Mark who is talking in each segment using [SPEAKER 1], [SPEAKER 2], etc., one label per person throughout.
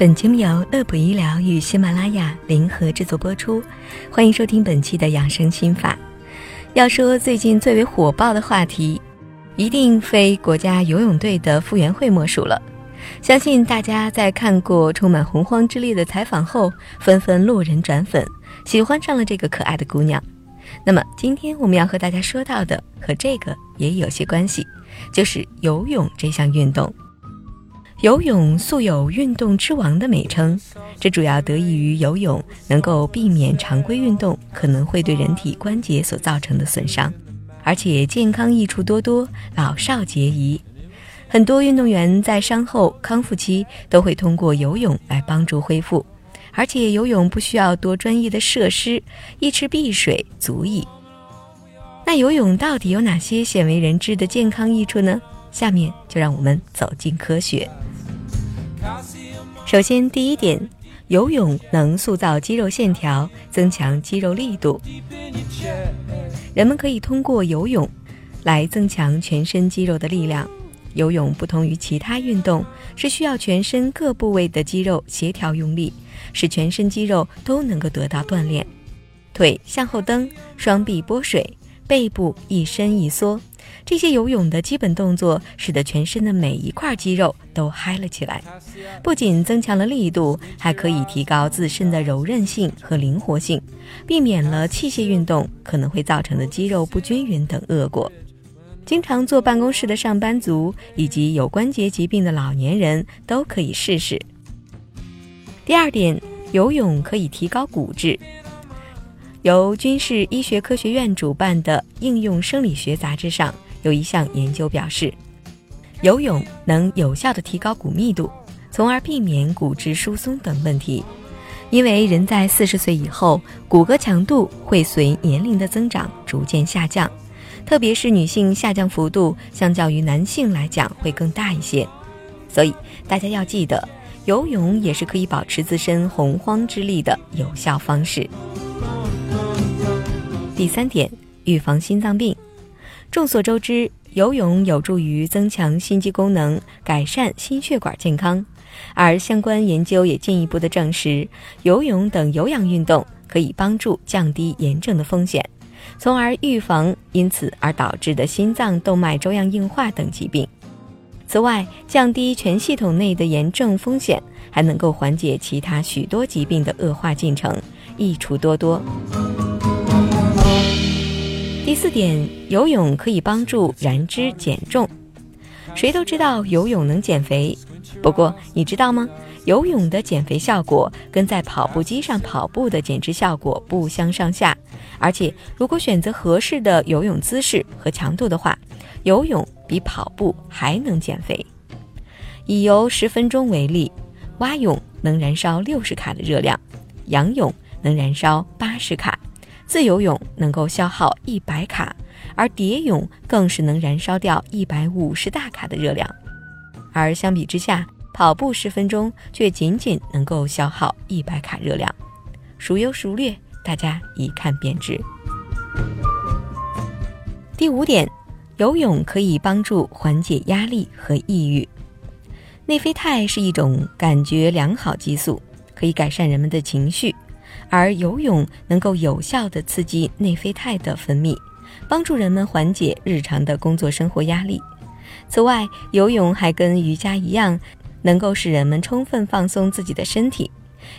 [SPEAKER 1] 本节目由乐普医疗与喜马拉雅联合制作播出，欢迎收听本期的养生心法。要说最近最为火爆的话题，一定非国家游泳队的傅园慧莫属了。相信大家在看过充满洪荒之力的采访后，纷纷路人转粉，喜欢上了这个可爱的姑娘。那么今天我们要和大家说到的和这个也有些关系，就是游泳这项运动。游泳素有“运动之王”的美称，这主要得益于游泳能够避免常规运动可能会对人体关节所造成的损伤，而且健康益处多多，老少皆宜。很多运动员在伤后康复期都会通过游泳来帮助恢复，而且游泳不需要多专业的设施，一池碧水足矣。那游泳到底有哪些鲜为人知的健康益处呢？下面就让我们走进科学。首先，第一点，游泳能塑造肌肉线条，增强肌肉力度。人们可以通过游泳来增强全身肌肉的力量。游泳不同于其他运动，是需要全身各部位的肌肉协调用力，使全身肌肉都能够得到锻炼。腿向后蹬，双臂拨水，背部一伸一缩。这些游泳的基本动作，使得全身的每一块肌肉都嗨了起来，不仅增强了力度，还可以提高自身的柔韧性和灵活性，避免了器械运动可能会造成的肌肉不均匀等恶果。经常坐办公室的上班族以及有关节疾病的老年人都可以试试。第二点，游泳可以提高骨质。由军事医学科学院主办的《应用生理学》杂志上有一项研究表示，游泳能有效地提高骨密度，从而避免骨质疏松等问题。因为人在四十岁以后，骨骼强度会随年龄的增长逐渐下降，特别是女性下降幅度相较于男性来讲会更大一些。所以大家要记得，游泳也是可以保持自身洪荒之力的有效方式。第三点，预防心脏病。众所周知，游泳有助于增强心肌功能，改善心血管健康。而相关研究也进一步的证实，游泳等有氧运动可以帮助降低炎症的风险，从而预防因此而导致的心脏动脉粥样硬化等疾病。此外，降低全系统内的炎症风险，还能够缓解其他许多疾病的恶化进程，益处多多。第四点，游泳可以帮助燃脂减重。谁都知道游泳能减肥，不过你知道吗？游泳的减肥效果跟在跑步机上跑步的减脂效果不相上下。而且，如果选择合适的游泳姿势和强度的话，游泳比跑步还能减肥。以游十分钟为例，蛙泳能燃烧六十卡的热量，仰泳能燃烧八十卡。自由泳能够消耗一百卡，而蝶泳更是能燃烧掉一百五十大卡的热量，而相比之下，跑步十分钟却仅仅能够消耗一百卡热量，孰优孰劣，大家一看便知。第五点，游泳可以帮助缓解压力和抑郁。内啡肽是一种感觉良好激素，可以改善人们的情绪。而游泳能够有效地刺激内啡肽的分泌，帮助人们缓解日常的工作生活压力。此外，游泳还跟瑜伽一样，能够使人们充分放松自己的身体。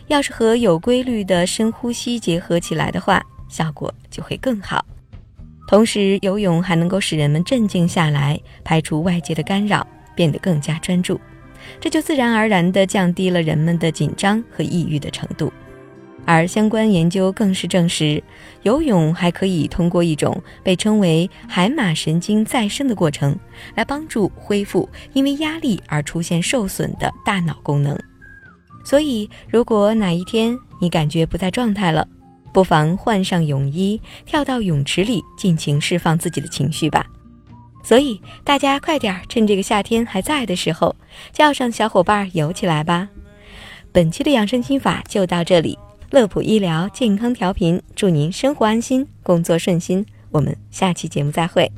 [SPEAKER 1] 要是和有规律的深呼吸结合起来的话，效果就会更好。同时，游泳还能够使人们镇静下来，排除外界的干扰，变得更加专注，这就自然而然地降低了人们的紧张和抑郁的程度。而相关研究更是证实，游泳还可以通过一种被称为海马神经再生的过程，来帮助恢复因为压力而出现受损的大脑功能。所以，如果哪一天你感觉不在状态了，不妨换上泳衣，跳到泳池里，尽情释放自己的情绪吧。所以，大家快点趁这个夏天还在的时候，叫上小伙伴游起来吧。本期的养生心法就到这里。乐普医疗健康调频，祝您生活安心，工作顺心。我们下期节目再会。